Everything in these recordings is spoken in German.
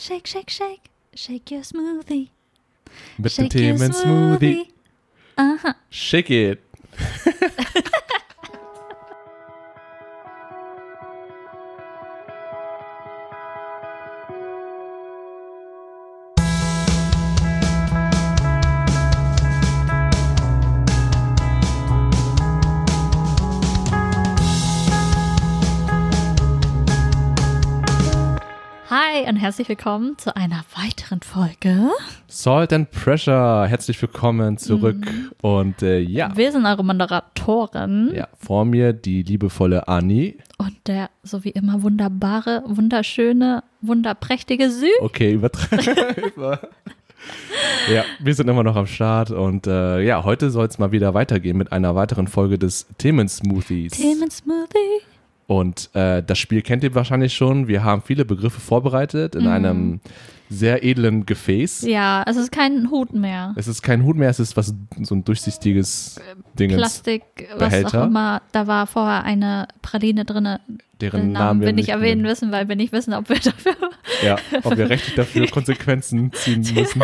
Shake, shake, shake, shake your smoothie. With shake the Themen smoothie. smoothie. Uh huh. Shake it. Herzlich willkommen zu einer weiteren Folge. Salt and Pressure. Herzlich willkommen zurück. Mhm. Und äh, ja. Wir sind eure Moderatoren ja, vor mir die liebevolle Anni. und der so wie immer wunderbare, wunderschöne, wunderprächtige Sü. Okay, übertreiben. ja, wir sind immer noch am Start und äh, ja, heute soll es mal wieder weitergehen mit einer weiteren Folge des Themen-Smoothies. Themen Smoothie. Und äh, das Spiel kennt ihr wahrscheinlich schon. Wir haben viele Begriffe vorbereitet in einem sehr edlen Gefäß. Ja, es ist kein Hut mehr. Es ist kein Hut mehr, es ist was so ein durchsichtiges Dingens, Plastik, was Behälter. auch immer. Da war vorher eine Praline drin. deren Den Namen Namen wir ich erwähnen nennen. müssen, weil wir nicht wissen, ob wir dafür Ja, ob wir rechtlich dafür Konsequenzen ziehen müssen.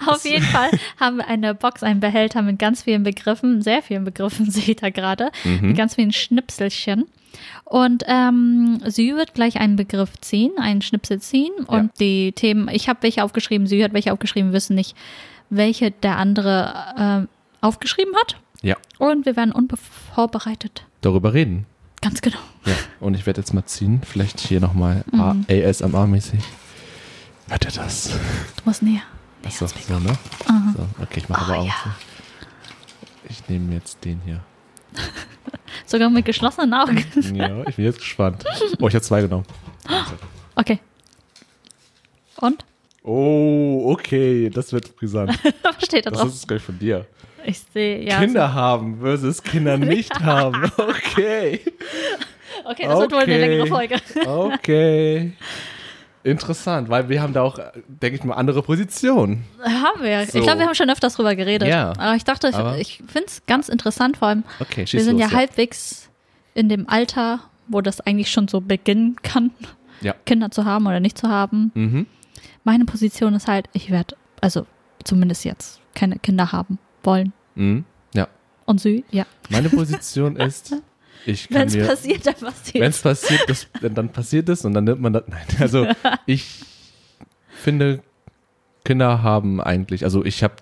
Auf jeden Fall haben wir eine Box, einen Behälter mit ganz vielen Begriffen, sehr vielen Begriffen sehe ich da gerade, Mhm. mit ganz vielen Schnipselchen. Und ähm, sie wird gleich einen Begriff ziehen, einen Schnipsel ziehen. Und die Themen, ich habe welche aufgeschrieben, sie hat welche aufgeschrieben, wir wissen nicht, welche der andere ähm, aufgeschrieben hat. Ja, Und wir werden unvorbereitet. darüber reden. Ganz genau. Ja, und ich werde jetzt mal ziehen. Vielleicht hier nochmal Mhm. ASMR-mäßig. Hört ihr das? Du musst näher. Achso, so, ne? Aha. So, okay, ich mache Ah, aber auch ja. so. Ich nehme jetzt den hier. Sogar mit geschlossenen Augen. Ja, ich bin jetzt gespannt. Oh, ich habe zwei genommen. Okay. Und? Oh, okay, das wird brisant. Was steht da Das drauf? ist gleich von dir. Ich sehe, ja. Kinder haben versus Kinder nicht haben. Okay. so- Okay, das wird wohl eine Okay. längere Folge. Okay. Interessant, weil wir haben da auch, denke ich mal, andere Positionen. Haben wir. So. Ich glaube, wir haben schon öfters drüber geredet. Ja. Aber ich dachte, ich, ich finde es ganz interessant, vor allem, Okay, wir sind los, ja, halbwegs in dem Alter, wo das eigentlich schon so beginnen kann, Ja. Kinder zu haben oder nicht zu haben. Mhm. Meine Position ist halt, ich werde, also zumindest jetzt, keine Kinder haben wollen. Mhm. Ja. Und sie, ja. Meine Position ist, Wenn es passiert, dann passiert wenn es passiert, das, dann passiert es und dann nimmt man das. Nein, also ich finde, Kinder haben eigentlich, also ich habe,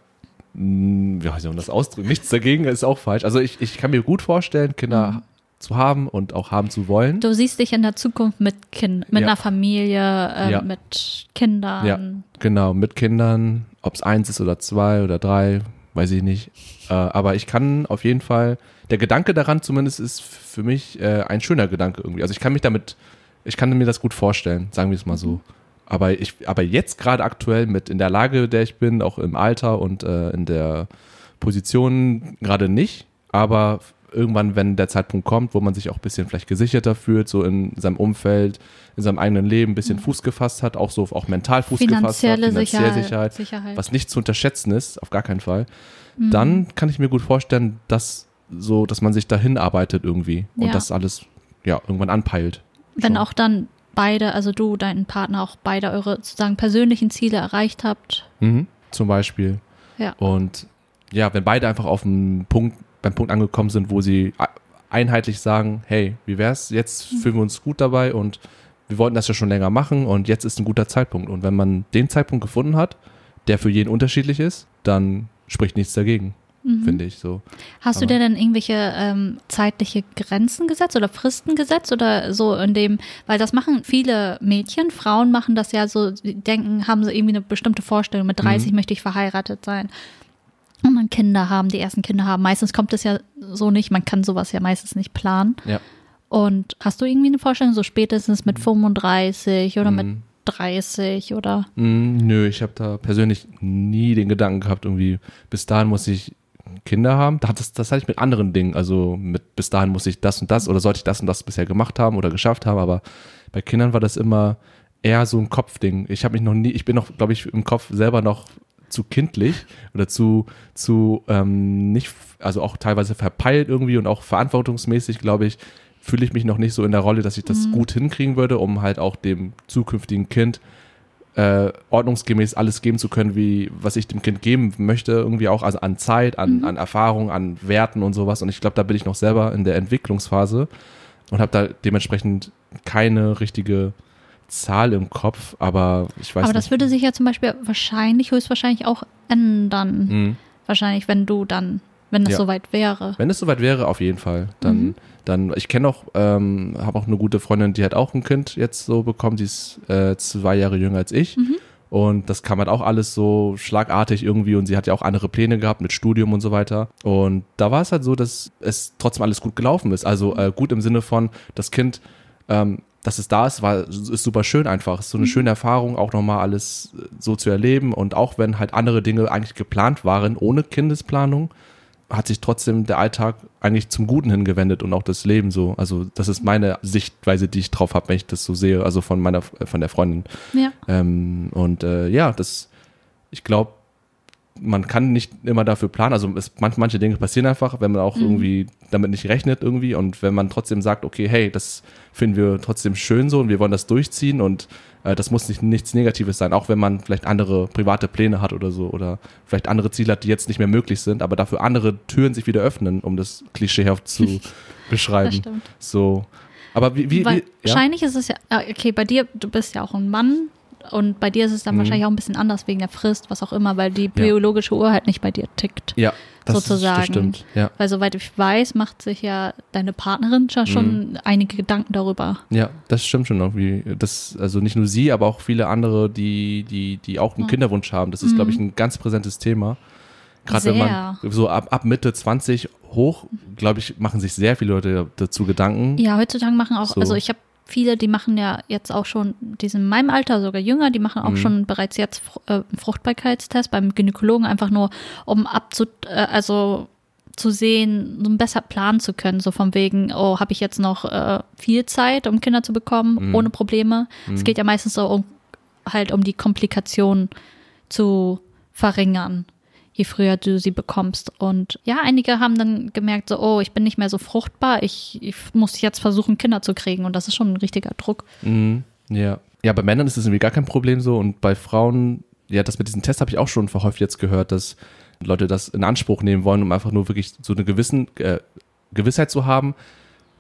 wie soll man das ausdrücken? Nichts dagegen ist auch falsch. Also ich, ich kann mir gut vorstellen, Kinder Mhm. zu haben und auch haben zu wollen. Du siehst dich in der Zukunft mit Kind, mit Ja. einer Familie, ähm, Ja. mit Kindern. Ja. Genau, mit Kindern, ob es eins ist oder zwei oder drei, weiß ich nicht. Äh, aber ich kann auf jeden Fall, der Gedanke daran zumindest ist für mich äh, ein schöner Gedanke irgendwie. Also ich kann mich damit, ich kann mir das gut vorstellen, sagen wir es mal so. Aber ich, aber jetzt gerade aktuell mit in der Lage, der ich bin, auch im Alter und äh, in der Position gerade nicht. Aber irgendwann, wenn der Zeitpunkt kommt, wo man sich auch ein bisschen vielleicht gesicherter fühlt, so in seinem Umfeld, in seinem eigenen Leben ein bisschen Fuß gefasst hat, auch so auch mental Fuß gefasst hat, Mhm. Finanzielle Sicherheit. Sicherheit, Sicherheit. was nicht zu unterschätzen ist, auf gar keinen Fall, Mhm. dann kann ich mir gut vorstellen, dass so, dass man sich dahin arbeitet irgendwie und Ja. das alles ja irgendwann anpeilt. Wenn Schon. auch dann beide, also du, dein Partner, auch beide eure sozusagen persönlichen Ziele erreicht habt. Mhm, zum Beispiel. Ja. Und ja, wenn beide einfach auf dem Punkt, beim Punkt angekommen sind, wo sie einheitlich sagen, hey, wie wär's? Jetzt Mhm. fühlen wir uns gut dabei und wir wollten das ja schon länger machen und jetzt ist ein guter Zeitpunkt. Und wenn man den Zeitpunkt gefunden hat, der für jeden unterschiedlich ist, dann spricht nichts dagegen, Mhm. finde ich so. Hast du Aber- dir denn irgendwelche ähm, zeitliche Grenzen gesetzt oder Fristen gesetzt oder so in dem, weil das machen viele Mädchen, Frauen machen das ja so, denken, haben sie irgendwie eine bestimmte Vorstellung, mit 30 Mhm. möchte ich verheiratet sein. Und dann Kinder haben, die ersten Kinder haben. Meistens kommt es ja so nicht, man kann sowas ja meistens nicht planen. Ja. Und hast du irgendwie eine Vorstellung, so spätestens mit 35 oder mit Mhm. 30 oder? Nö, ich habe da persönlich nie den Gedanken gehabt, irgendwie bis dahin muss ich Kinder haben. Das, das hatte ich mit anderen Dingen. Also mit bis dahin muss ich das und das oder sollte ich das und das bisher gemacht haben oder geschafft haben. Aber bei Kindern war das immer eher so ein Kopfding. Ich habe mich noch nie, ich bin noch, glaube ich, im Kopf selber noch zu kindlich oder zu, zu ähm, nicht, also auch teilweise verpeilt irgendwie und auch verantwortungsmäßig, glaube ich, fühle ich mich noch nicht so in der Rolle, dass ich das gut hinkriegen würde, um halt auch dem zukünftigen Kind äh, ordnungsgemäß alles geben zu können, wie was ich dem Kind geben möchte, irgendwie auch also an Zeit, an, Mhm. an Erfahrung, an Werten und sowas. Und ich glaube, da bin ich noch selber in der Entwicklungsphase und habe da dementsprechend keine richtige Zahl im Kopf, aber ich weiß Aber nicht. das würde sich ja zum Beispiel wahrscheinlich, höchstwahrscheinlich auch ändern. Mhm. Wahrscheinlich, wenn du dann, wenn das Ja. soweit wäre. Wenn es soweit wäre, auf jeden Fall. Dann, Mhm. dann ich kenne auch, ähm, habe auch eine gute Freundin, die hat auch ein Kind jetzt so bekommen, die ist äh, zwei Jahre jünger als ich. Mhm. Und das kam halt auch alles so schlagartig irgendwie und sie hat ja auch andere Pläne gehabt mit Studium und so weiter. Und da war es halt so, dass es trotzdem alles gut gelaufen ist. Also äh, gut im Sinne von, das Kind, ähm, dass es da ist, war, ist super schön einfach. Ist so eine schöne Erfahrung, auch nochmal alles äh, so zu erleben. Und auch wenn halt andere Dinge eigentlich geplant waren, ohne Kindesplanung, hat sich trotzdem der Alltag eigentlich zum Guten hingewendet und auch das Leben so. Also das ist meine Sichtweise, die ich drauf habe, wenn ich das so sehe, also von meiner, äh, von der Freundin. Ja. Ähm, und äh, ja, das, ich glaube, man kann nicht immer dafür planen. Also es, manch, manche Dinge passieren einfach, wenn man auch Mhm. irgendwie damit nicht rechnet irgendwie und wenn man trotzdem sagt, okay, hey, das finden wir trotzdem schön so und wir wollen das durchziehen und äh, das muss nicht nichts Negatives sein, auch wenn man vielleicht andere private Pläne hat oder so oder vielleicht andere Ziele hat, die jetzt nicht mehr möglich sind, aber dafür andere Türen sich wieder öffnen, um das klischeehaft zu beschreiben. stimmt. So. Aber wie, wie, wie ja? wahrscheinlich ist es ja, ah, okay, bei dir, du bist ja auch ein Mann und bei dir ist es dann Mhm. wahrscheinlich auch ein bisschen anders wegen der Frist, was auch immer, weil die biologische Uhr halt nicht bei dir tickt. ja, das, ist- sozusagen. das stimmt. Ja. Weil soweit ich weiß, macht sich ja deine Partnerin ja schon einige Gedanken darüber. Ja, das stimmt schon irgendwie. Das, also nicht nur sie, aber auch viele andere, die, die, die auch einen Ja. Kinderwunsch haben. Das ist, glaube ich, ein ganz präsentes Thema. Gerade wenn man so ab, ab Mitte 20 hoch, glaube ich, machen sich sehr viele Leute dazu Gedanken. Ja, heutzutage machen auch, So. also ich habe viele, die machen ja jetzt auch schon, die sind in meinem Alter, sogar jünger, die machen auch Mhm. schon bereits jetzt äh, einen Fruchtbarkeitstest beim Gynäkologen, einfach nur, um abzu, äh, also zu sehen, so besser planen zu können, so von wegen, oh, habe ich jetzt noch äh, viel Zeit, um Kinder zu bekommen, Mhm. ohne Probleme. Es geht ja meistens so um, halt um die Komplikationen zu verringern, je früher du sie bekommst. Und ja, einige haben dann gemerkt, so, oh, ich bin nicht mehr so fruchtbar, ich, ich muss jetzt versuchen, Kinder zu kriegen. Und das ist schon ein richtiger Druck. Mhm, ja. Ja, bei Männern ist es irgendwie gar kein Problem so und bei Frauen, ja, das mit diesem Test habe ich auch schon verhäuft jetzt gehört, dass Leute das in Anspruch nehmen wollen, um einfach nur wirklich so eine gewissen äh, Gewissheit zu haben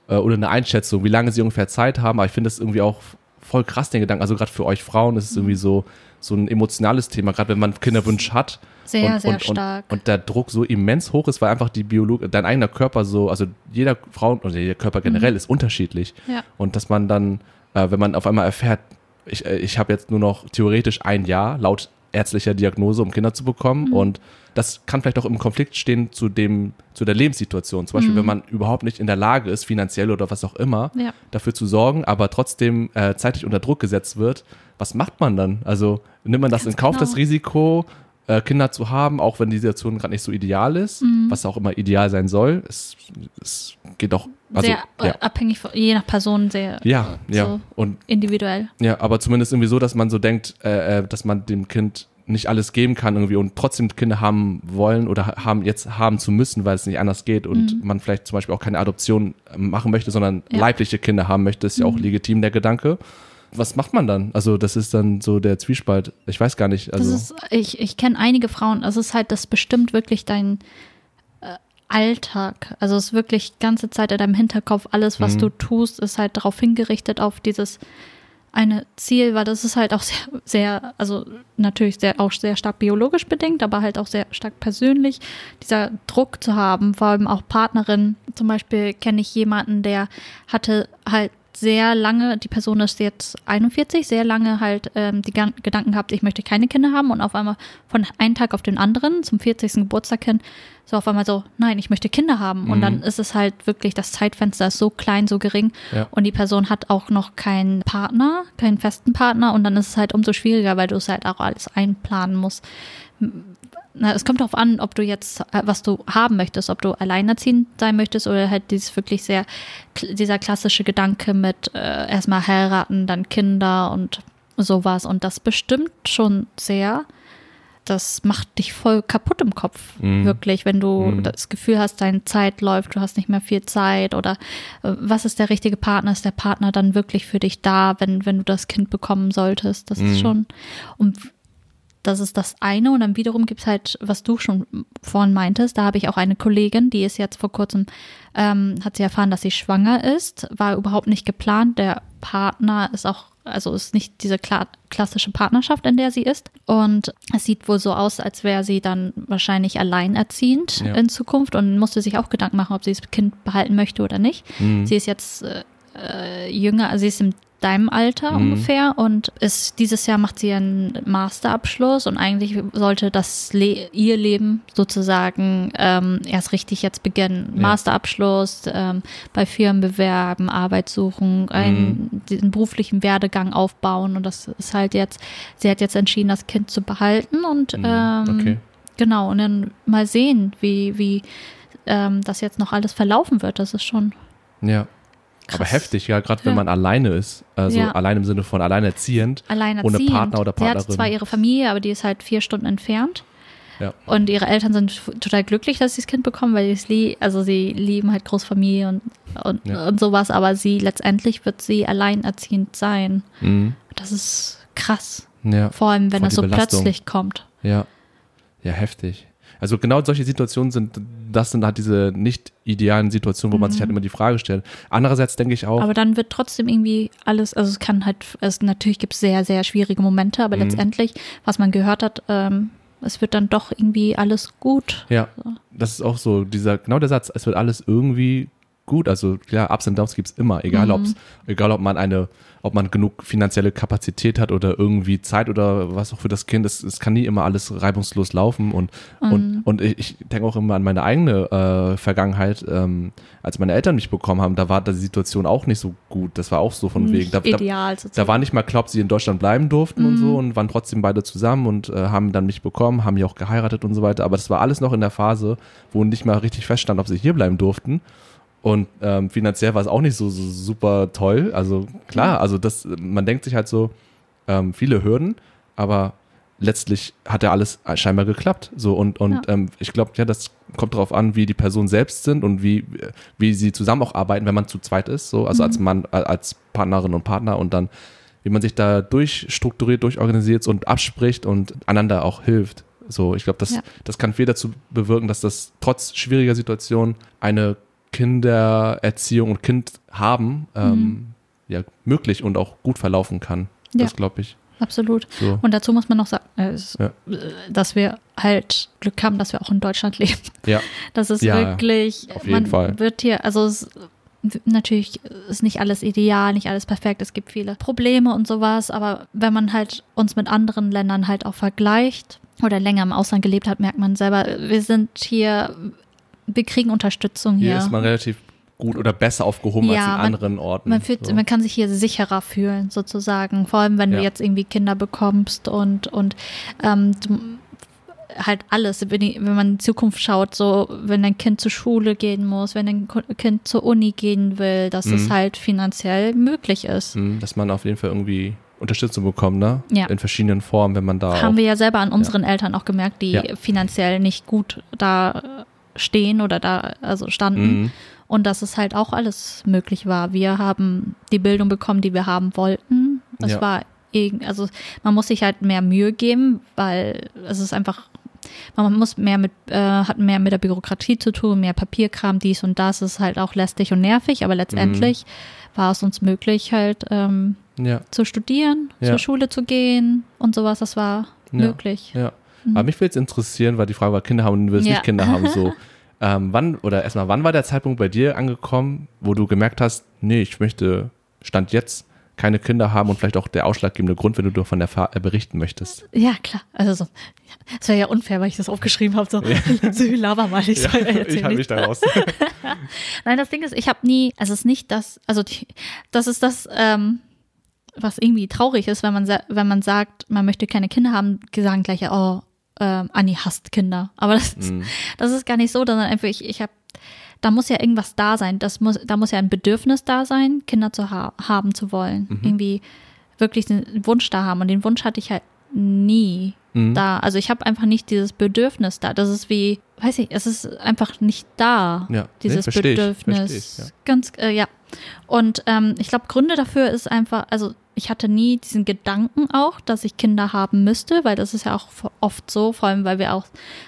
äh, oder eine Einschätzung, wie lange sie ungefähr Zeit haben. Aber ich finde das irgendwie auch voll krass, den Gedanken. Also gerade für euch Frauen ist es irgendwie so, so ein emotionales Thema, gerade wenn man Kinderwunsch hat. Sehr, und, sehr und, stark. Und, und der Druck so immens hoch ist, weil einfach die Biologie, dein eigener Körper so, also jeder Frau oder jeder Körper generell ist unterschiedlich. Ja. Und dass man dann, äh, wenn man auf einmal erfährt, ich, äh, ich habe jetzt nur noch theoretisch ein Jahr laut ärztlicher Diagnose, um Kinder zu bekommen. Mhm. Und das kann vielleicht auch im Konflikt stehen zu dem, zu der Lebenssituation. Zum Beispiel, Mhm. wenn man überhaupt nicht in der Lage ist, finanziell oder was auch immer, Ja. dafür zu sorgen, aber trotzdem äh, zeitlich unter Druck gesetzt wird. Was macht man dann? Also nimmt man das Ganz in Kauf, genau. das Risiko, äh, Kinder zu haben, auch wenn die Situation gerade nicht so ideal ist, Mhm. was auch immer ideal sein soll. Es, es geht auch, also, sehr ja. abhängig, von, je nach Person, sehr Ja, ja. so Und individuell. ja, aber zumindest irgendwie so, dass man so denkt, äh, äh, dass man dem Kind nicht alles geben kann irgendwie und trotzdem Kinder haben wollen oder ha- haben jetzt haben zu müssen, weil es nicht anders geht und man vielleicht zum Beispiel auch keine Adoption äh, machen möchte, sondern Mhm. Ja. Mhm. leibliche Kinder haben möchte, ist ja auch legitim der Gedanke. Was macht man dann? Also das ist dann so der Zwiespalt. Ich weiß gar nicht. Also ist, ich, ich kenne einige Frauen, also es ist halt, das bestimmt wirklich dein äh, Alltag. Also es ist wirklich ganze Zeit in deinem Hinterkopf, alles, was Mhm. du tust, ist halt darauf hingerichtet, auf dieses eine Ziel, weil das ist halt auch sehr, sehr, also natürlich sehr, auch sehr stark biologisch bedingt, aber halt auch sehr stark persönlich, dieser Druck zu haben, vor allem auch Partnerin. Zum Beispiel kenne ich jemanden, der hatte halt sehr lange, die Person ist jetzt 41, sehr lange halt ähm, die Gedanken gehabt, ich möchte keine Kinder haben und auf einmal von einem Tag auf den anderen, zum 40. Geburtstag hin, so auf einmal so, nein, ich möchte Kinder haben. Und Mhm. dann ist es halt wirklich, das Zeitfenster ist so klein, so gering Ja. und die Person hat auch noch keinen Partner, keinen festen Partner und dann ist es halt umso schwieriger, weil du es halt auch alles einplanen musst. Na, es kommt darauf an, ob du jetzt, äh, was du haben möchtest, ob du alleinerziehend sein möchtest oder halt dieses wirklich sehr, dieser klassische Gedanke mit äh, erstmal heiraten, dann Kinder und sowas. Und das bestimmt schon sehr, das macht dich voll kaputt im Kopf, Mhm. wirklich, wenn du Mhm. das Gefühl hast, deine Zeit läuft, du hast nicht mehr viel Zeit oder äh, was ist der richtige Partner? Ist der Partner dann wirklich für dich da, wenn, wenn du das Kind bekommen solltest? Das Mhm. ist schon, und das ist das eine und dann wiederum gibt es halt, was du schon vorhin meintest, da habe ich auch eine Kollegin, die ist jetzt vor kurzem, ähm, hat sie erfahren, dass sie schwanger ist, war überhaupt nicht geplant, der Partner ist auch, also ist nicht diese kla klassische Partnerschaft, in der sie ist und es sieht wohl so aus, als wäre sie dann wahrscheinlich alleinerziehend Ja. in Zukunft und musste sich auch Gedanken machen, ob sie das Kind behalten möchte oder nicht. Mhm. Sie ist jetzt äh, äh, jünger, also sie ist in deinem Alter Mhm. ungefähr und ist, dieses Jahr macht sie einen Masterabschluss und eigentlich sollte das Le ihr Leben sozusagen ähm, erst richtig jetzt beginnen. Ja. Masterabschluss, ähm, bei Firmen bewerben, Arbeit suchen, einen diesen beruflichen Werdegang aufbauen und das ist halt jetzt, sie hat jetzt entschieden, das Kind zu behalten und Mhm. ähm, Okay. genau und dann mal sehen, wie, wie ähm, das jetzt noch alles verlaufen wird. Das ist schon Ja. Krass. Aber heftig, ja, gerade wenn Ja. man alleine ist. Also Ja. allein im Sinne von alleinerziehend. alleinerziehend. Ohne Partner oder Sie hat Partnerin. zwar ihre Familie, aber die ist halt vier Stunden entfernt. Ja. Und ihre Eltern sind total glücklich, dass sie das Kind bekommen, weil sie also sie lieben halt Großfamilie und, und, Ja. und sowas, aber sie letztendlich wird sie alleinerziehend sein. Mhm. Das ist krass. Ja. Vor allem, wenn Voll das so Belastung. plötzlich kommt. Ja. Ja, heftig. Also genau solche Situationen sind, das sind halt diese nicht idealen Situationen, wo man sich halt immer die Frage stellt. Andererseits denke ich auch, Mhm. Aber dann wird trotzdem irgendwie alles, also es kann halt, es, natürlich gibt es sehr, sehr schwierige Momente, aber Mhm. letztendlich, was man gehört hat, ähm, es wird dann doch irgendwie alles gut. ja, das ist auch so, dieser, genau der Satz, es wird alles irgendwie gut. Also klar, Ups und Downs gibt es immer, egal Mhm. egal ob man eine, ob man genug finanzielle Kapazität hat oder irgendwie Zeit oder was auch für das Kind. Es, es kann nie immer alles reibungslos laufen und, Mhm. und, und ich, ich denke auch immer an meine eigene äh, Vergangenheit, ähm, als meine Eltern mich bekommen haben, da war die Situation auch nicht so gut. Das war auch so von wegen. Da, da, ideal sozusagen. da war nicht mal klar, ob sie in Deutschland bleiben durften und Mhm. so und waren trotzdem beide zusammen und äh, haben dann mich bekommen, haben ja auch geheiratet und so weiter. Aber das war alles noch in der Phase, wo nicht mal richtig feststand, ob sie hier bleiben durften. Und ähm, finanziell war es auch nicht so, so super toll. Also klar, also das, man denkt sich halt so, ähm, viele Hürden, aber letztlich hat ja alles scheinbar geklappt. So und, und Ja. ähm, ich glaube, ja, das kommt darauf an, wie die Personen selbst sind und wie, wie sie zusammen auch arbeiten, wenn man zu zweit ist, so, also als Mann, äh, als Partnerin und Partner und dann, wie man sich da durchstrukturiert, durchorganisiert und abspricht und einander auch hilft. So, ich glaube, das, Ja. das kann viel dazu bewirken, dass das trotz schwieriger Situationen eine Kindererziehung und Kind haben ähm, ja, möglich und auch gut verlaufen kann. Ja. Das glaube ich. Absolut. So. Und dazu muss man noch sagen, äh, Ja. äh, dass wir halt Glück haben, dass wir auch in Deutschland leben. Ja, Das ist Ja, wirklich, auf jeden man Fall. wird hier, also es, natürlich ist nicht alles ideal, nicht alles perfekt, es gibt viele Probleme und sowas, aber wenn man halt uns mit anderen Ländern halt auch vergleicht oder länger im Ausland gelebt hat, merkt man selber, wir sind hier, wir kriegen Unterstützung hier hier. ist man relativ gut oder besser aufgehoben als Ja, in man- anderen Orten. Man, fühlt, so. man kann sich hier sicherer fühlen, sozusagen. Vor allem, wenn Ja. du jetzt irgendwie Kinder bekommst und, und ähm, du, halt alles. Wenn, man in die Zukunft schaut, so, wenn dein Kind zur Schule gehen muss, wenn dein Ko- Kind zur Uni gehen will, dass es Mhm. halt finanziell möglich ist. Hm, dass man auf jeden Fall irgendwie Unterstützung bekommt, ne? Ja. In verschiedenen Formen, wenn man da Haben wir ja selber an unseren Eltern auch gemerkt, die Ja. finanziell nicht gut da stehen oder da also standen. Mhm. Und dass es halt auch alles möglich war. Wir haben die Bildung bekommen, die wir haben wollten. Es Ja. war also man muss sich halt mehr Mühe geben, weil es ist einfach, man muss mehr mit, äh, hat mehr mit der Bürokratie zu tun, mehr Papierkram, dies und das ist halt auch lästig und nervig, aber letztendlich Mhm. war es uns möglich, halt ähm, ja, zu studieren, Ja. zur Schule zu gehen und sowas. Das war Ja. möglich. ja. Aber mich würde jetzt interessieren, weil die Frage war, Kinder haben und du willst Ja. nicht Kinder haben, so. Ähm, wann, oder erstmal, wann war der Zeitpunkt bei dir angekommen, wo du gemerkt hast, nee, ich möchte, Stand jetzt, keine Kinder haben und vielleicht auch der ausschlaggebende Grund, wenn du davon äh, berichten möchtest? Ja, klar. Also so, es wäre ja unfair, weil ich das aufgeschrieben habe. So, so laber mal, ich soll ja, ich habe mich da raus. Nein, das Ding ist, ich habe nie, also es ist nicht das, also die, das ist das, ähm, was irgendwie traurig ist, wenn man, wenn man sagt, man möchte keine Kinder haben, sagen gleich, oh, ähm, Anni hasst Kinder. Aber das, ist- Mhm. das ist gar nicht so, sondern einfach, ich, ich habe, da muss ja irgendwas da sein. Das muss, da muss ja ein Bedürfnis da sein, Kinder zu ha haben zu wollen. Mhm. Irgendwie wirklich den Wunsch da haben. Und den Wunsch hatte ich halt nie. Mhm. da. Also ich habe einfach nicht dieses Bedürfnis da. Das ist wie, weiß ich, es ist einfach nicht da. Ja, nee, Dieses ich, Bedürfnis. versteh ich, ja. Ganz, äh, ja. Und ähm, ich glaube, Gründe dafür ist einfach, also ich hatte nie diesen Gedanken auch, dass ich Kinder haben müsste, weil das ist ja auch oft so, vor allem weil wir auch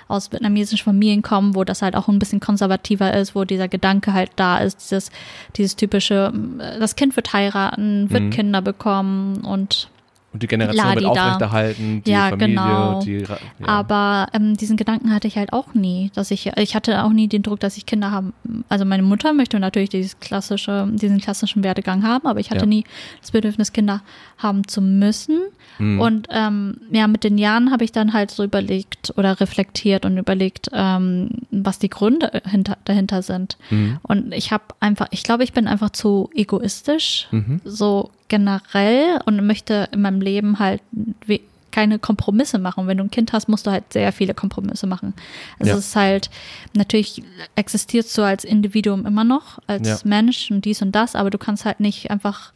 aus vietnamesischen Familien kommen, wo das halt auch ein bisschen konservativer ist, wo dieser Gedanke halt da ist, dieses, dieses typische, äh, das Kind wird heiraten, wird Mhm. Kinder bekommen und Und die Generation wird Ladida. aufrechterhalten, die Ja, Familie, genau. die ja. Aber ähm, diesen Gedanken hatte ich halt auch nie, dass ich, ich hatte auch nie den Druck, dass ich Kinder haben. Also meine Mutter möchte natürlich dieses klassische, diesen klassischen Werdegang haben, aber ich hatte Ja. nie das Bedürfnis, Kinder haben zu müssen. Mhm. Und ähm, ja, mit den Jahren habe ich dann halt so überlegt oder reflektiert und überlegt, ähm, was die Gründe hinter, dahinter sind. Mhm. Und ich habe einfach, ich glaube, ich bin einfach zu egoistisch, Mhm. so generell und möchte in meinem Leben halt keine Kompromisse machen. Wenn du ein Kind hast, musst du halt sehr viele Kompromisse machen. Also Ja. es ist halt, natürlich existierst du als Individuum immer noch, als Ja. Mensch und dies und das, aber du kannst halt nicht einfach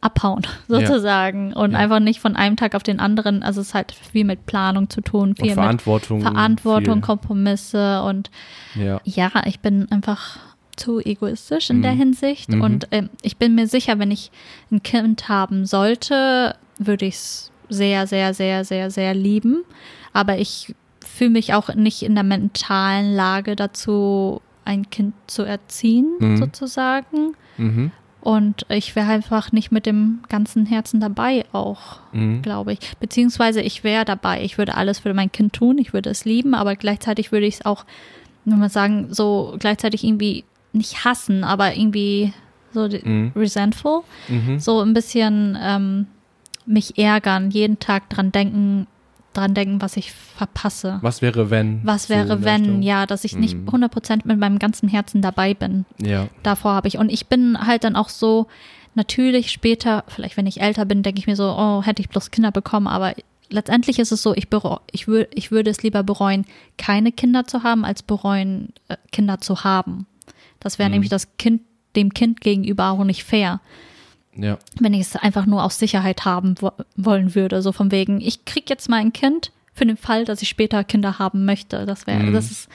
abhauen, Ja. sozusagen. Und Ja. einfach nicht von einem Tag auf den anderen. Also es hat viel mit Planung zu tun, Und viel mit Verantwortung. Verantwortung, viel. Kompromisse und ja, ich bin einfach zu egoistisch in Mhm. der Hinsicht. Mhm. Und ähm, ich bin mir sicher, wenn ich ein Kind haben sollte, würde ich es sehr, sehr, sehr, sehr, sehr lieben. Aber ich fühle mich auch nicht in der mentalen Lage dazu, ein Kind zu erziehen, Mhm. sozusagen. Mhm. Und ich wäre einfach nicht mit dem ganzen Herzen dabei auch, Mhm. glaube ich. Beziehungsweise ich wäre dabei. Ich würde alles für mein Kind tun. Ich würde es lieben, aber gleichzeitig würde ich es auch, wenn man sagen, so gleichzeitig irgendwie nicht hassen, aber irgendwie so Mhm. resentful. Mhm. So ein bisschen ähm, mich ärgern, jeden Tag dran denken, dran denken, was ich verpasse. Was wäre, wenn? Was so wäre, der wenn, Richtung? ja, dass ich nicht Mhm. 100% mit meinem ganzen Herzen dabei bin Ja. davor habe ich. Und ich bin halt dann auch so, natürlich später, vielleicht wenn ich älter bin, denke ich mir so, oh, hätte ich bloß Kinder bekommen, aber letztendlich ist es so, ich, bereu, ich, wür, ich würde es lieber bereuen, keine Kinder zu haben, als bereuen, äh, Kinder zu haben. Das wäre Mhm. nämlich das Kind, dem Kind gegenüber auch nicht fair, Ja. wenn ich es einfach nur aus Sicherheit haben wo wollen würde. So von wegen, ich krieg jetzt mal ein Kind für den Fall, dass ich später Kinder haben möchte. Das wäre, Mhm. das ist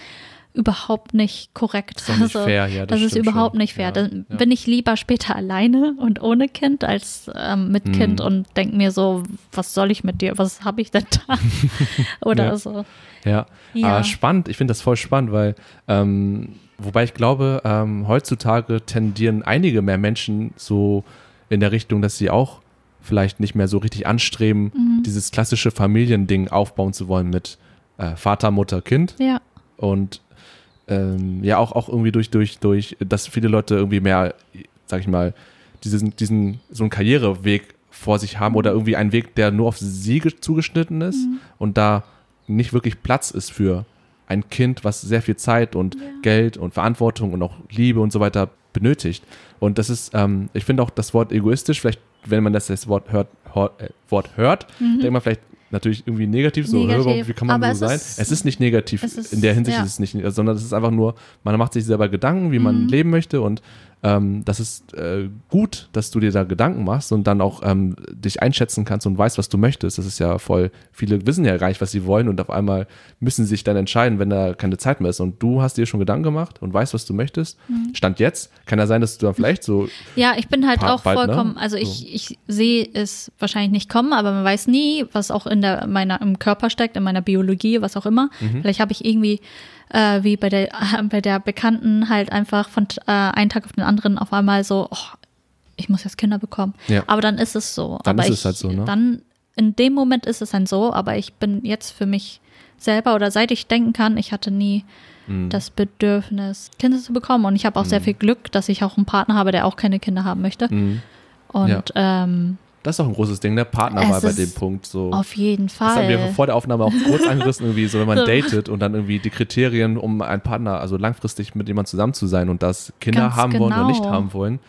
überhaupt nicht korrekt. Ist doch nicht fair, ja, das das ist überhaupt schon. nicht fair. Ja, Dann ja. bin ich lieber später alleine und ohne Kind als ähm, mit Mhm. Kind und denke mir so, was soll ich mit dir? Was habe ich denn da? Oder Ja. so. Ja, Ja. aber spannend. Ich finde das voll spannend, weil, ähm, wobei ich glaube, ähm, heutzutage tendieren einige mehr Menschen so in der Richtung, dass sie auch vielleicht nicht mehr so richtig anstreben, Mhm. dieses klassische Familiending aufbauen zu wollen mit äh, Vater, Mutter, Kind Ja. und ähm, ja auch, auch irgendwie durch, durch, durch, dass viele Leute irgendwie mehr, sag ich mal, diesen, diesen, so einen Karriereweg vor sich haben oder irgendwie einen Weg, der nur auf sie ge- zugeschnitten ist und da nicht wirklich Platz ist für ein Kind, was sehr viel Zeit und Geld und Verantwortung und auch Liebe und so weiter benötigt. Und das ist, ähm, ich finde auch das Wort egoistisch, vielleicht, wenn man das, das Wort hört, hort, äh, Wort hört, denkt man vielleicht natürlich irgendwie negativ, so, Negativ, wie kann man so sein? ist- es ist nicht negativ, ist- in der Hinsicht ja. ist es nicht, sondern es ist einfach nur, man macht sich selber Gedanken, wie Mhm. man leben möchte und ähm, das ist äh, gut, dass du dir da Gedanken machst und dann auch ähm, dich einschätzen kannst und weißt, was du möchtest. Das ist ja voll, viele wissen ja gar nicht, was sie wollen und auf einmal müssen sie sich dann entscheiden, wenn da keine Zeit mehr ist. Und du hast dir schon Gedanken gemacht und weißt, was du möchtest. Mhm. Stand jetzt, kann ja sein, dass du dann vielleicht so, Ja, ich bin halt auch bald, ne? vollkommen, also ich, ich sehe es wahrscheinlich nicht kommen, aber man weiß nie, was auch in der, meiner, im Körper steckt, in meiner Biologie, was auch immer. Mhm. Vielleicht habe ich irgendwie, äh, wie bei der, bei der Bekannten halt einfach von äh, einem Tag auf den anderen auf einmal so, oh, ich muss jetzt Kinder bekommen. Ja. Aber dann ist es so. Dann aber ist ich, es halt so, ne? Dann, in dem Moment ist es dann so, aber ich bin jetzt für mich selber oder seit ich denken kann, ich hatte nie Mhm. das Bedürfnis, Kinder zu bekommen. Und ich habe auch sehr viel Glück, dass ich auch einen Partner habe, der auch keine Kinder haben möchte. Mhm. Und ähm, das ist auch ein großes Ding, der Partner Es war bei ist dem Punkt so. auf jeden Das haben wir Fall. vor der Aufnahme auch kurz angerissen, irgendwie so, wenn man datet und dann irgendwie die Kriterien, um einen Partner, also langfristig mit jemandem zusammen zu sein und das Kinder Ganz haben wollen oder nicht genau. haben wollen,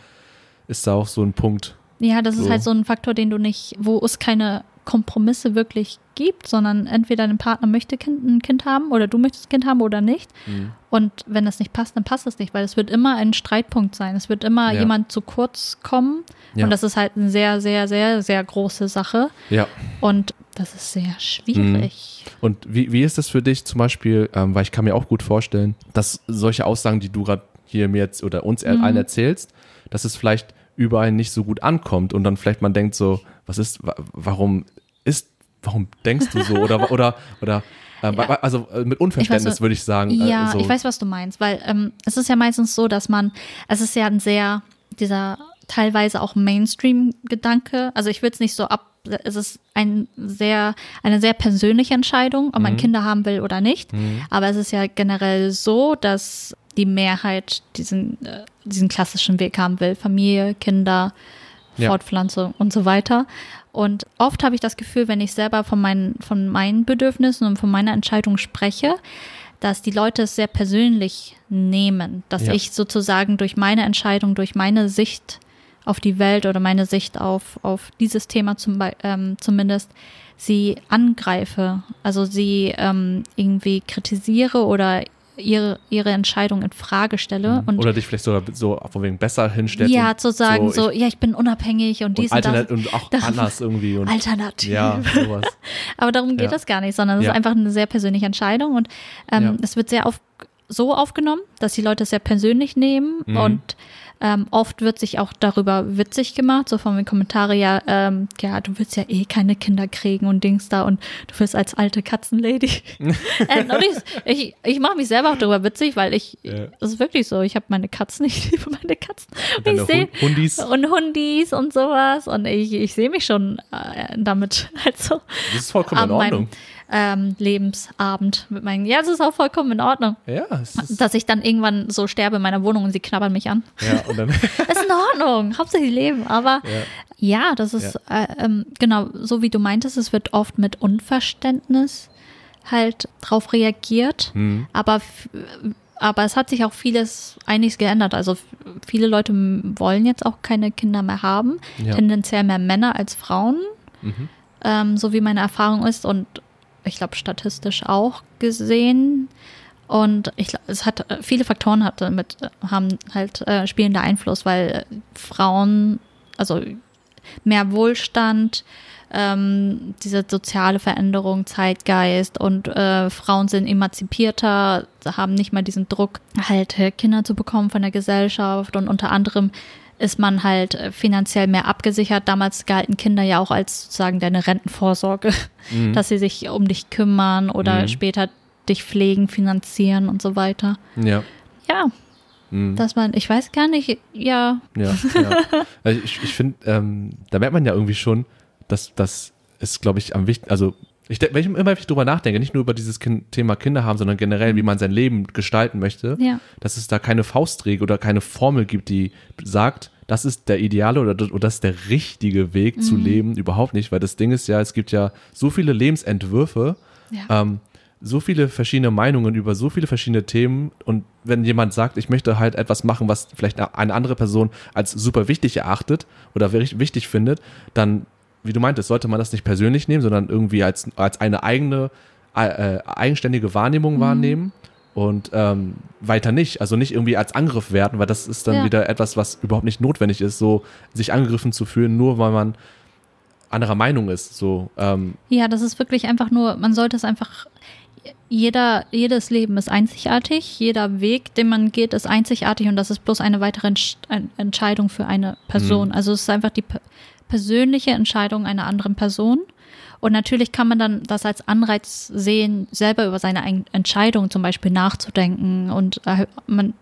ist da auch so ein Punkt. Ja, das ist So. halt so ein Faktor, den du nicht, wo es keine Kompromisse wirklich gibt, sondern entweder dein Partner möchte kind, ein Kind haben oder du möchtest ein Kind haben oder nicht. Mhm. Und wenn das nicht passt, dann passt es nicht, weil es wird immer ein Streitpunkt sein. Es wird immer Ja. jemand zu kurz kommen. Ja. Und das ist halt eine sehr, sehr, sehr, sehr große Sache. Ja. Und das ist sehr schwierig. Und wie, wie ist das für dich zum Beispiel, ähm, weil ich kann mir auch gut vorstellen, dass solche Aussagen, die du gerade hier mir jetzt oder uns Mhm. allen erzählst, dass es vielleicht überall nicht so gut ankommt und dann vielleicht man denkt so, was ist, wa- warum ist, warum denkst du so oder oder oder äh, Ja. also äh, mit Unverständnis was- würde ich sagen. Ja, äh, so. ich weiß, was du meinst, weil ähm, es ist ja meistens so, dass man, es ist ja ein sehr, dieser teilweise auch Mainstream-Gedanke, also ich will es nicht so ab, es ist ein sehr, eine sehr persönliche Entscheidung, ob man Mhm. Kinder haben will oder nicht, aber es ist ja generell so, dass die Mehrheit diesen, äh, diesen klassischen Weg haben will, Familie, Kinder, Ja. Fortpflanzung und so weiter. Und oft habe ich das Gefühl, wenn ich selber von meinen, von meinen Bedürfnissen und von meiner Entscheidung spreche, dass die Leute es sehr persönlich nehmen, dass Ja. ich sozusagen durch meine Entscheidung, durch meine Sicht auf die Welt oder meine Sicht auf, auf dieses Thema zum, ähm, zumindest sie angreife, also sie ähm, irgendwie kritisiere oder ihre, ihre Entscheidung in Frage stelle. Und Mhm. oder dich vielleicht sogar so von wegen besser hinstellst. ja, und zu sagen, so, ich- ja, ich bin unabhängig und dies und, und das. und auch Das- anders irgendwie und Alternativ. ja, sowas. Aber darum geht Ja. es gar nicht, sondern es Ja. ist einfach eine sehr persönliche Entscheidung und ähm, es wird sehr auf, so aufgenommen, dass die Leute es sehr persönlich nehmen Mhm. und ähm, oft wird sich auch darüber witzig gemacht, so von den Kommentaren, ja, ähm, ja, du willst ja eh keine Kinder kriegen und Dings da und du wirst als alte Katzenlady. äh, und ich ich, ich mache mich selber auch darüber witzig, weil ich, Ja. es ist wirklich so, ich habe meine Katzen, ich liebe meine Katzen. Und Deine ich sehe, Hund- Hundis. und Hundis und sowas und ich, ich sehe mich schon äh, damit halt so Das ist vollkommen in an meinem Ordnung. Ähm, Lebensabend mit meinen. Ja, es ist auch vollkommen in Ordnung, Ja, dass ich dann irgendwann so sterbe in meiner Wohnung und sie knabbern mich an. ja, und dann, ist in Ordnung, Hauptsache die leben. Aber ja, das ist Äh, ähm, genau so wie du meintest, es wird oft mit Unverständnis halt drauf reagiert. hm, Aber aber es hat sich auch vieles, einiges geändert. Also viele Leute wollen jetzt auch keine Kinder mehr haben. Ja. Tendenziell mehr Männer als Frauen mhm. ähm, so wie meine Erfahrung ist und ich glaube statistisch auch gesehen. Und ich glaube, es hat viele Faktoren hat damit haben halt äh, spielen da Einfluss, weil äh, Frauen, also mehr Wohlstand, ähm, diese soziale Veränderung, Zeitgeist und äh, Frauen sind emanzipierter, haben nicht mal diesen Druck, halt äh, Kinder zu bekommen von der Gesellschaft und unter anderem ist man halt äh, finanziell mehr abgesichert. Damals galten Kinder ja auch als sozusagen deine Rentenvorsorge, Mhm. dass sie sich um dich kümmern oder Mhm. später dich pflegen, finanzieren und so weiter. ja. Ja, Mhm. dass man, ich weiß gar nicht, ja, Ja, ja. Also ich ich finde, ähm, da merkt man ja irgendwie schon, dass das ist, glaube ich, am wichtigsten, also ich, denk- wenn ich immer wenn ich drüber nachdenke, nicht nur über dieses kind, Thema Kinder haben, sondern generell, wie man sein Leben gestalten möchte, Ja. dass es da keine Faustregel oder keine Formel gibt, die sagt, das ist der ideale oder, das- oder das ist der richtige Weg zu leben, überhaupt nicht, weil das Ding ist ja, es gibt ja so viele Lebensentwürfe, Ja. ähm, so viele verschiedene Meinungen über so viele verschiedene Themen und wenn jemand sagt, ich möchte halt etwas machen, was vielleicht eine andere Person als super wichtig erachtet oder wichtig findet, dann, wie du meintest, sollte man das nicht persönlich nehmen, sondern irgendwie als, als eine eigene, äh, eigenständige Wahrnehmung wahrnehmen und ähm, weiter nicht, also nicht irgendwie als Angriff werten, weil das ist dann Ja. wieder etwas, was überhaupt nicht notwendig ist, so sich angegriffen zu fühlen, nur weil man anderer Meinung ist, so, ähm, Ja, das ist wirklich einfach nur, man sollte es einfach, jeder, jedes Leben ist einzigartig, jeder Weg, den man geht, ist einzigartig und das ist bloß eine weitere Entsch Entscheidung für eine Person. Also es ist einfach die persönliche Entscheidung einer anderen Person. Und natürlich kann man dann das als Anreiz sehen, selber über seine Ein- Entscheidung zum Beispiel nachzudenken. Und äh, man,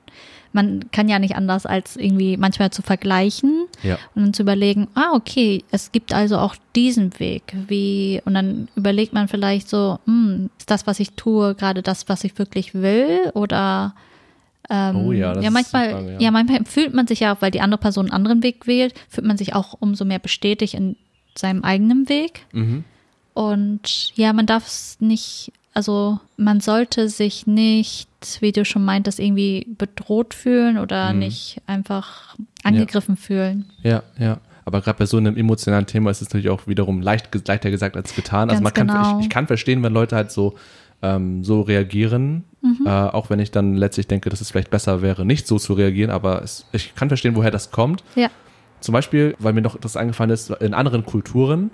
man kann ja nicht anders als irgendwie manchmal zu vergleichen ja. und dann zu überlegen, ah, okay, es gibt also auch diesen Weg. Wie, und dann überlegt man vielleicht so, hm, ist das, was ich tue, gerade das, was ich wirklich will? Oder ähm, Oh ja, das ja, ist manchmal, die Frage, ja. ja. manchmal fühlt man sich ja, weil die andere Person einen anderen Weg wählt, fühlt man sich auch umso mehr bestätigt in seinem eigenen Weg. Mhm. Und ja, man darf es nicht, also man sollte sich nicht, wie du schon meintest, irgendwie bedroht fühlen oder Mhm. nicht einfach angegriffen fühlen. Ja, ja. Aber gerade bei so einem emotionalen Thema ist es natürlich auch wiederum leicht, leichter gesagt als getan. also Ganz man kann, genau. ich, ich kann verstehen, wenn Leute halt so, ähm, so reagieren, Mhm. äh, auch wenn ich dann letztlich denke, dass es vielleicht besser wäre, nicht so zu reagieren, aber es, ich kann verstehen, woher das kommt. Ja. Zum Beispiel, weil mir noch das eingefallen ist, in anderen Kulturen,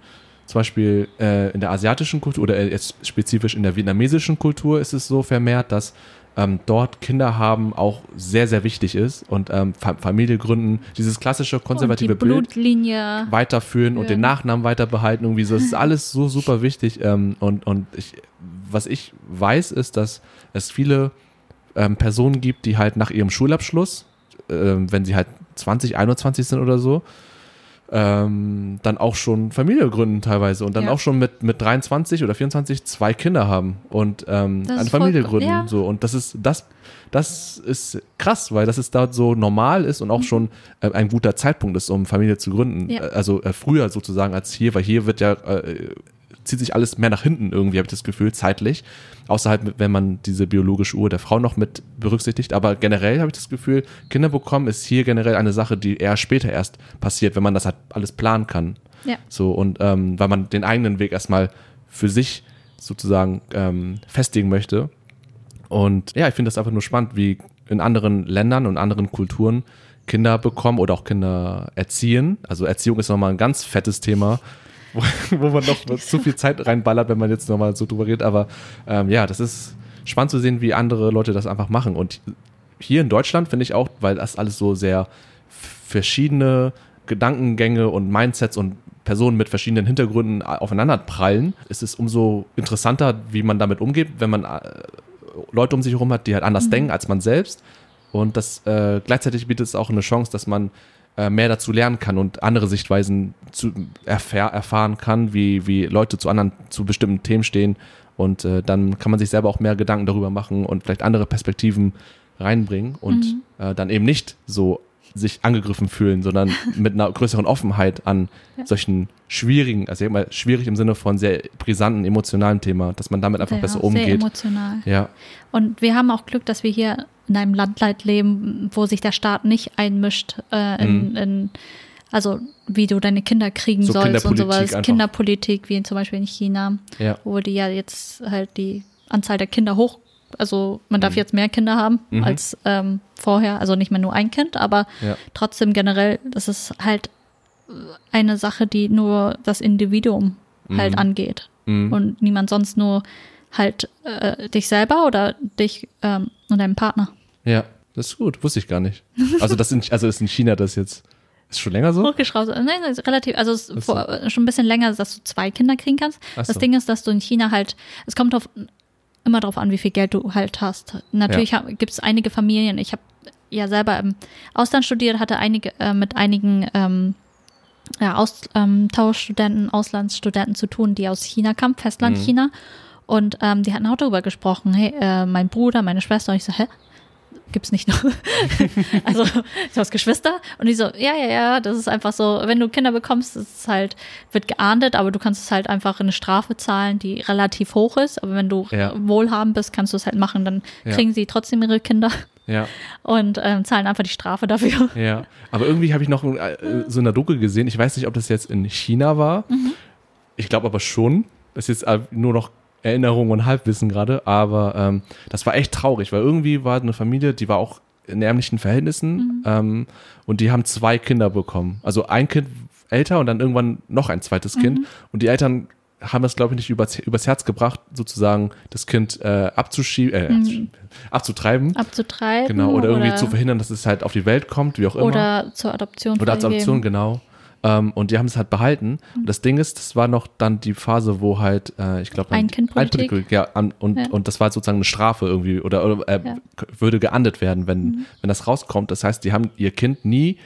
zum Beispiel äh, in der asiatischen Kultur oder jetzt spezifisch in der vietnamesischen Kultur ist es so vermehrt, dass ähm, dort Kinder haben auch sehr, sehr wichtig ist und ähm, Fa Familie gründen, dieses klassische konservative und die Bild Blutlinie. weiterführen und den Ja. Nachnamen weiter behalten. Irgendwie so, das ist alles so super wichtig. Ähm, und und ich, was ich weiß, ist, dass es viele ähm, Personen gibt, die halt nach ihrem Schulabschluss, ähm, wenn sie halt 20, 21 sind oder so, ähm, dann auch schon Familie gründen teilweise und dann Ja. auch schon mit, mit 23 oder 24 zwei Kinder haben und ähm, eine Familie voll- gründen. ja. So. Und das ist, das, das ist krass, weil das ist da so normal ist und auch schon äh, ein guter Zeitpunkt ist, um Familie zu gründen. Mhm. Ja. Äh, Also äh, früher sozusagen als hier, weil hier wird ja, äh, zieht sich alles mehr nach hinten irgendwie, habe ich das Gefühl, zeitlich. Außer halt, wenn man diese biologische Uhr der Frau noch mit berücksichtigt. Aber generell habe ich das Gefühl, Kinder bekommen ist hier generell eine Sache, die eher später erst passiert, wenn man das halt alles planen kann. Ja. So, und ähm, weil man den eigenen Weg erstmal für sich sozusagen ähm, festigen möchte. Und ja, ich finde das einfach nur spannend, wie in anderen Ländern und anderen Kulturen Kinder bekommen oder auch Kinder erziehen. Also Erziehung ist nochmal ein ganz fettes Thema, wo, wo man noch zu viel Zeit reinballert, wenn man jetzt nochmal so drüber redet. Aber ähm, ja, das ist spannend zu sehen, wie andere Leute das einfach machen. Und hier in Deutschland finde ich auch, weil das alles so sehr verschiedene Gedankengänge und Mindsets und Personen mit verschiedenen Hintergründen aufeinander prallen, ist es umso interessanter, wie man damit umgeht, wenn man äh, Leute um sich herum hat, die halt anders denken als man selbst. Und das äh, gleichzeitig bietet es auch eine Chance, dass man äh, mehr dazu lernen kann und andere Sichtweisen zu erfahr erfahren kann, wie, wie Leute zu anderen, zu bestimmten Themen stehen. Und äh, dann kann man sich selber auch mehr Gedanken darüber machen und vielleicht andere Perspektiven reinbringen und äh, dann eben nicht so sich angegriffen fühlen, sondern mit einer größeren Offenheit an solchen schwierigen, also ich mal schwierig im Sinne von sehr brisanten, emotionalen Thema, dass man damit einfach Ja, besser Sehr umgeht. emotional. Ja, Und wir haben auch Glück, dass wir hier in einem Land halt leben, wo sich der Staat nicht einmischt äh, in, in also wie du deine Kinder kriegen Mhm. So sollst und sowas. einfach. Kinderpolitik, wie zum Beispiel in China, ja, wo die ja jetzt halt die Anzahl der Kinder hoch, also man Mhm. darf jetzt mehr Kinder haben als ähm, vorher, also nicht mehr nur ein Kind, aber ja. trotzdem generell, das ist halt eine Sache, die nur das Individuum halt angeht Mhm. und niemand sonst nur halt äh, dich selber oder dich ähm, und deinen Partner. Ja, das ist gut, wusste ich gar nicht. Also das in, also ist in China das jetzt ist schon länger so? Hochgeschraubt. Nein, nein, ist relativ, also Ach so. vor, schon ein bisschen länger, dass du zwei Kinder kriegen kannst. Ach Das so. Ding ist, dass du in China halt, es kommt auf, immer darauf an, wie viel Geld du halt hast. Natürlich gibt es einige Familien, ich habe ja selber im Ausland studiert, hatte einige äh, mit einigen ähm, ja, Austauschstudenten, Auslandsstudenten zu tun, die aus China kamen, Festland Mhm. China. Und ähm, die hatten auch darüber gesprochen, hey, äh, mein Bruder, meine Schwester, und ich so, hä? Gibt's nicht noch? also, du hast Geschwister? Und die so, ja, ja, ja, das ist einfach so, wenn du Kinder bekommst, ist halt, wird geahndet, aber du kannst es halt einfach eine Strafe zahlen, die relativ hoch ist. Aber wenn du Ja. wohlhabend bist, kannst du es halt machen, dann Ja. kriegen sie trotzdem ihre Kinder Ja, und ähm, zahlen einfach die Strafe dafür. ja. Aber irgendwie habe ich noch äh, so eine Doku gesehen. Ich weiß nicht, ob das jetzt in China war. Ich glaube aber schon. Das ist jetzt äh, nur noch Erinnerung und Halbwissen gerade. Aber ähm, das war echt traurig, weil irgendwie war eine Familie, die war auch in ärmlichen Verhältnissen ähm, und die haben zwei Kinder bekommen. Also ein Kind älter und dann irgendwann noch ein zweites Kind. Und die Eltern haben das, glaube ich, nicht übers, übers Herz gebracht, sozusagen das Kind äh, abzuschieben, äh, abzuschieben, abzutreiben. Abzutreiben. Genau, oder irgendwie zu verhindern, dass es halt auf die Welt kommt, wie auch immer. Oder zur Adoption. Oder freigeben. Adoption, genau. Ähm, und die haben es halt behalten. Mhm. Und das Ding ist, das war noch dann die Phase, wo halt, äh, ich glaube, Ein-Kind-Politik. ja, an, und, Ja. und das war sozusagen eine Strafe irgendwie oder, oder äh, Ja. Mhm. würde geahndet werden, wenn, wenn das rauskommt. Das heißt, die haben ihr Kind nie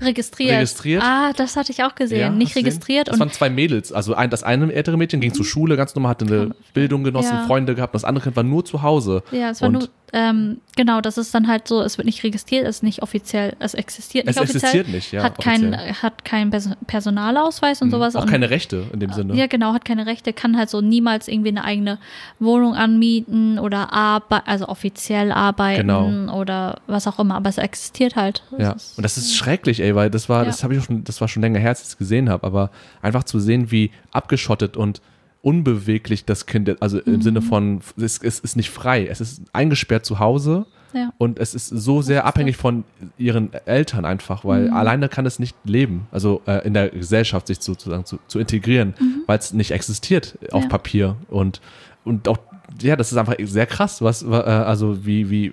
Registriert. Registriert. Ah, das hatte ich auch gesehen. Ja, Nicht registriert Das und waren zwei Mädels. Also ein, das eine ältere Mädchen ging zur Schule ganz normal, hatte eine Bildung genossen, Ja. Freunde gehabt. Das andere Kind war nur zu Hause. ja, es war und nur ähm, genau, das ist dann halt so, es wird nicht registriert, es ist nicht offiziell, es existiert nicht Es offiziell. existiert nicht, ja. hat keinen hat keinen Pers- Personalausweis und Mhm. sowas. Auch und, keine Rechte in dem Sinne. Ja, genau, hat keine Rechte, kann halt so niemals irgendwie eine eigene Wohnung anmieten oder arbeiten, also offiziell arbeiten Genau. oder was auch immer, aber es existiert halt. Ja, ist- und das ist schrecklich, ey, weil das war, Ja. das habe ich auch schon, das war schon länger her, als ich es gesehen habe, aber einfach zu sehen, wie abgeschottet und unbeweglich das Kind, also im Mhm. Sinne von, es, es ist nicht frei, es ist eingesperrt zu Hause ja. und es ist so sehr ist abhängig von ihren Eltern einfach, weil Mhm. alleine kann es nicht leben, also äh, in der Gesellschaft sich sozusagen zu, zu integrieren, weil es nicht existiert auf Mhm. Ja. Papier und, und auch, ja, das ist einfach sehr krass, was, wa- äh, also wie, wie,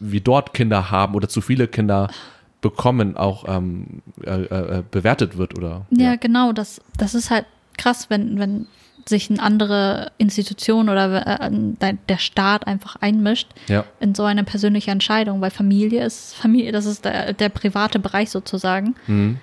wie dort Kinder haben oder zu viele Kinder bekommen auch ähm, äh, äh, bewertet wird oder Ja, genau, das, das ist halt krass, wenn, wenn sich eine andere Institution oder äh, de- der Staat einfach einmischt ja, in so eine persönliche Entscheidung, weil Familie ist Familie, das ist der, der private Bereich sozusagen. mhm.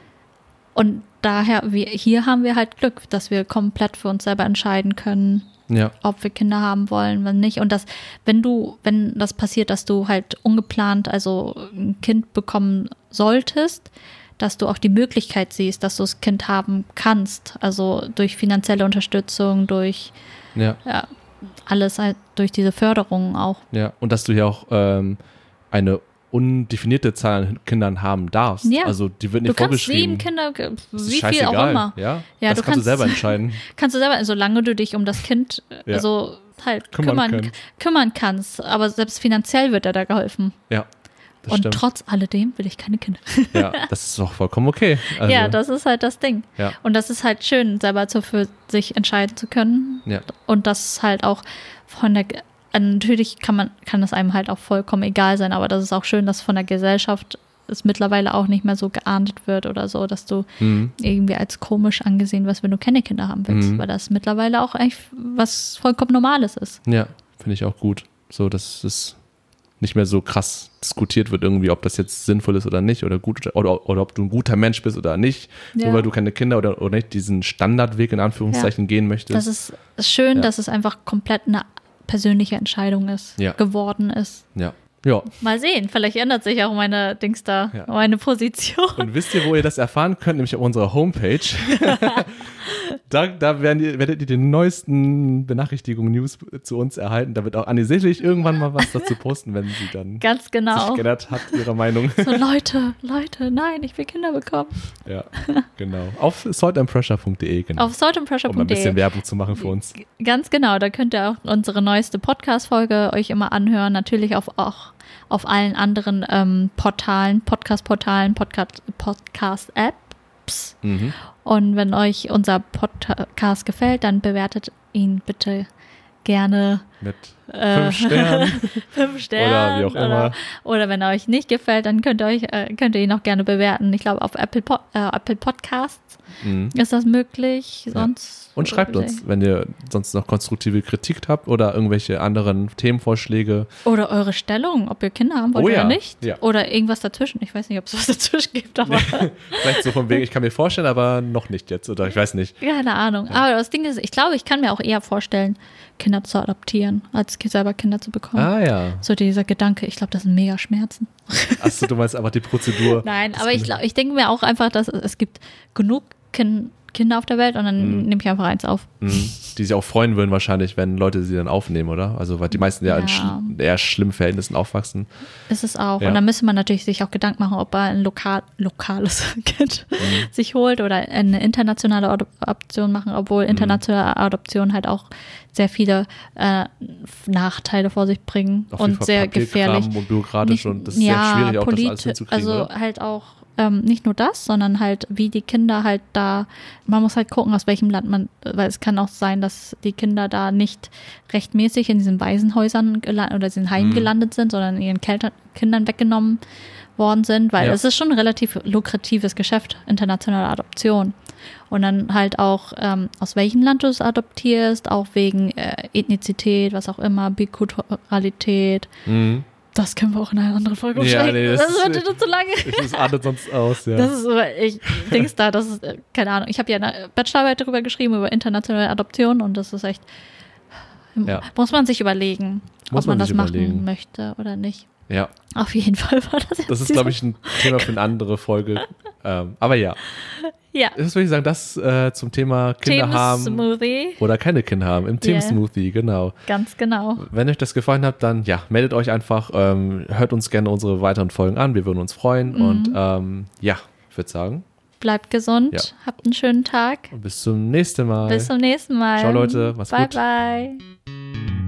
Und daher, wir, hier haben wir halt Glück, dass wir komplett für uns selber entscheiden können, ja, ob wir Kinder haben wollen, wenn nicht. Und das, wenn du, wenn das passiert, dass du halt ungeplant, also ein Kind bekommen solltest, dass du auch die Möglichkeit siehst, dass du das Kind haben kannst. Also durch finanzielle Unterstützung, durch ja, ja, alles halt durch diese Förderung auch. ja. Und dass du hier auch ähm, eine undefinierte Zahl an Kindern haben darfst. Ja. Also die wird Du nicht kannst vorgeschrieben. sieben Kinder, ist wie viel auch immer. Ja, Ja, das du kannst, du kannst- selber entscheiden. Kannst du selber, solange du dich um das Kind Ja. also halt Kümmern kümmern, kannst. kümmern kannst. Aber selbst finanziell wird dir da geholfen. Ja, das Und stimmt. trotz alledem will ich keine Kinder. Ja, das ist auch vollkommen okay. Also, ja, das ist halt das Ding. Ja. Und das ist halt schön, selber so für sich entscheiden zu können. Ja. Und das halt auch von der, äh, natürlich kann man, kann es einem halt auch vollkommen egal sein, aber das ist auch schön, dass von der Gesellschaft es mittlerweile auch nicht mehr so geahndet wird oder so, dass du Mhm. irgendwie als komisch angesehen wirst, wenn du keine Kinder haben willst, Mhm. weil das mittlerweile auch eigentlich was vollkommen Normales ist. Ja, finde ich auch gut. So, dass es nicht mehr so krass diskutiert wird, irgendwie, ob das jetzt sinnvoll ist oder nicht, oder gut oder, oder ob du ein guter Mensch bist oder nicht, Ja. nur weil du keine Kinder oder, oder nicht diesen Standardweg in Anführungszeichen gehen möchtest. Das ist ist schön, Ja. dass es einfach komplett eine persönliche Entscheidung ist, Ja. geworden ist. ja. Ja. Mal sehen, vielleicht ändert sich auch meine Dings da, Ja. meine Position. Und wisst ihr, wo ihr das erfahren könnt? Nämlich auf unserer Homepage. da da werden ihr, werdet ihr die neuesten Benachrichtigungen, News zu uns erhalten. Da wird auch Anni sicherlich irgendwann mal was dazu posten, wenn sie dann Ganz genau. sich geändert hat, ihre Meinung. So, Leute, Leute, nein, ich will Kinder bekommen. ja, genau. Auf saltandpressure.de, genau. Auf um ein bisschen saltandpressure.de. Werbung zu machen für uns. Ganz genau, da könnt ihr auch unsere neueste Podcast-Folge euch immer anhören. Natürlich auf, auch auf allen anderen ähm, Portalen, Podcast-Portalen, Podcast- Podcast-Apps. Mhm. Und wenn euch unser Podcast gefällt, dann bewertet ihn bitte gerne Mit Äh, fünf Sternen. fünf Sterne. Oder wie auch immer. Oder wenn er euch nicht gefällt, dann könnt ihr, euch, äh, könnt ihr ihn auch gerne bewerten. Ich glaube, auf Apple, po äh, Apple Podcasts Mhm. ist das möglich. Sonst. Und schreibt uns, wenn ihr sonst noch konstruktive Kritik habt oder irgendwelche anderen Themenvorschläge. Oder eure Stellung, ob ihr Kinder haben wollt Oh ja, oder nicht. ja. Oder irgendwas dazwischen. Ich weiß nicht, ob es was dazwischen gibt, aber Vielleicht so von wegen, ich kann mir vorstellen, aber noch nicht jetzt. Oder ich weiß nicht. keine Ahnung. Aber das Ding ist, ich glaube, ich kann mir auch eher vorstellen, Kinder zu adoptieren, als selber Kinder zu bekommen. Ah ja. So dieser Gedanke, ich glaube, das sind mega Schmerzen. Achso, du meinst einfach die Prozedur. Nein, aber ich, glaub, ich denke mir auch einfach, dass es es gibt genug kin Kinder auf der Welt und dann Mhm. nehme ich einfach eins auf. Mhm. Die sich auch freuen würden wahrscheinlich, wenn Leute sie dann aufnehmen, oder? Also weil die meisten ja, in Ja. schl eher schlimmen Verhältnissen aufwachsen. Ist es auch. Ja. Und dann müsste man natürlich sich auch Gedanken machen, ob er ein lokal, lokales Kind Mhm. sich holt oder eine internationale Adop- Adoption machen, Mhm. obwohl internationale Adoptionen halt auch sehr viele äh, Nachteile vor sich bringen jeden und sehr gefährlich. Und bürokratisch Nicht- und das ist sehr schwierig, auch das alles hinzukriegen. Also oder? halt auch ähm, nicht nur das, sondern halt wie die Kinder halt da, man muss halt gucken, aus welchem Land man, weil es kann auch sein, dass die Kinder da nicht rechtmäßig in diesen Waisenhäusern oder diesen Heimen Mhm. gelandet sind, sondern ihren Keltern, Kindern weggenommen worden sind, weil Ja. es ist schon ein relativ lukratives Geschäft, internationale Adoption. Und dann halt auch, ähm, aus welchem Land du es adoptierst, auch wegen äh, Ethnizität, was auch immer, Bikulturalität. Mhm. Das können wir auch in einer anderen Folge Ja, besprechen. nee, das das, ist- wird nur zu lange. Das artet sonst aus, ja. Das ist so, ich denk's da, das ist, äh, keine Ahnung. Ich habe ja eine Bachelorarbeit darüber geschrieben, über internationale Adoption und das ist echt, Ja. muss man sich überlegen. Muss ob man, man das sich machen überlegen. möchte oder nicht. Ja, Auf jeden Fall war das jetzt das ist, glaube ich, ein Thema für eine andere Folge. ähm, aber ja, ja. das würde ich sagen, das äh, zum Thema Kinder haben Themen-Smoothie. oder keine Kinder haben. Im Team Yeah. Smoothie, genau. Ganz genau. Wenn euch das gefallen hat, dann ja, meldet euch einfach, ähm, hört uns gerne unsere weiteren Folgen an, wir würden uns freuen. Mhm. Und ähm, ja, ich würde sagen, Bleibt gesund. Ja. Habt einen schönen Tag. bis zum nächsten Mal. Bis zum nächsten Mal. Ciao, Leute. Macht's bye, gut. bye.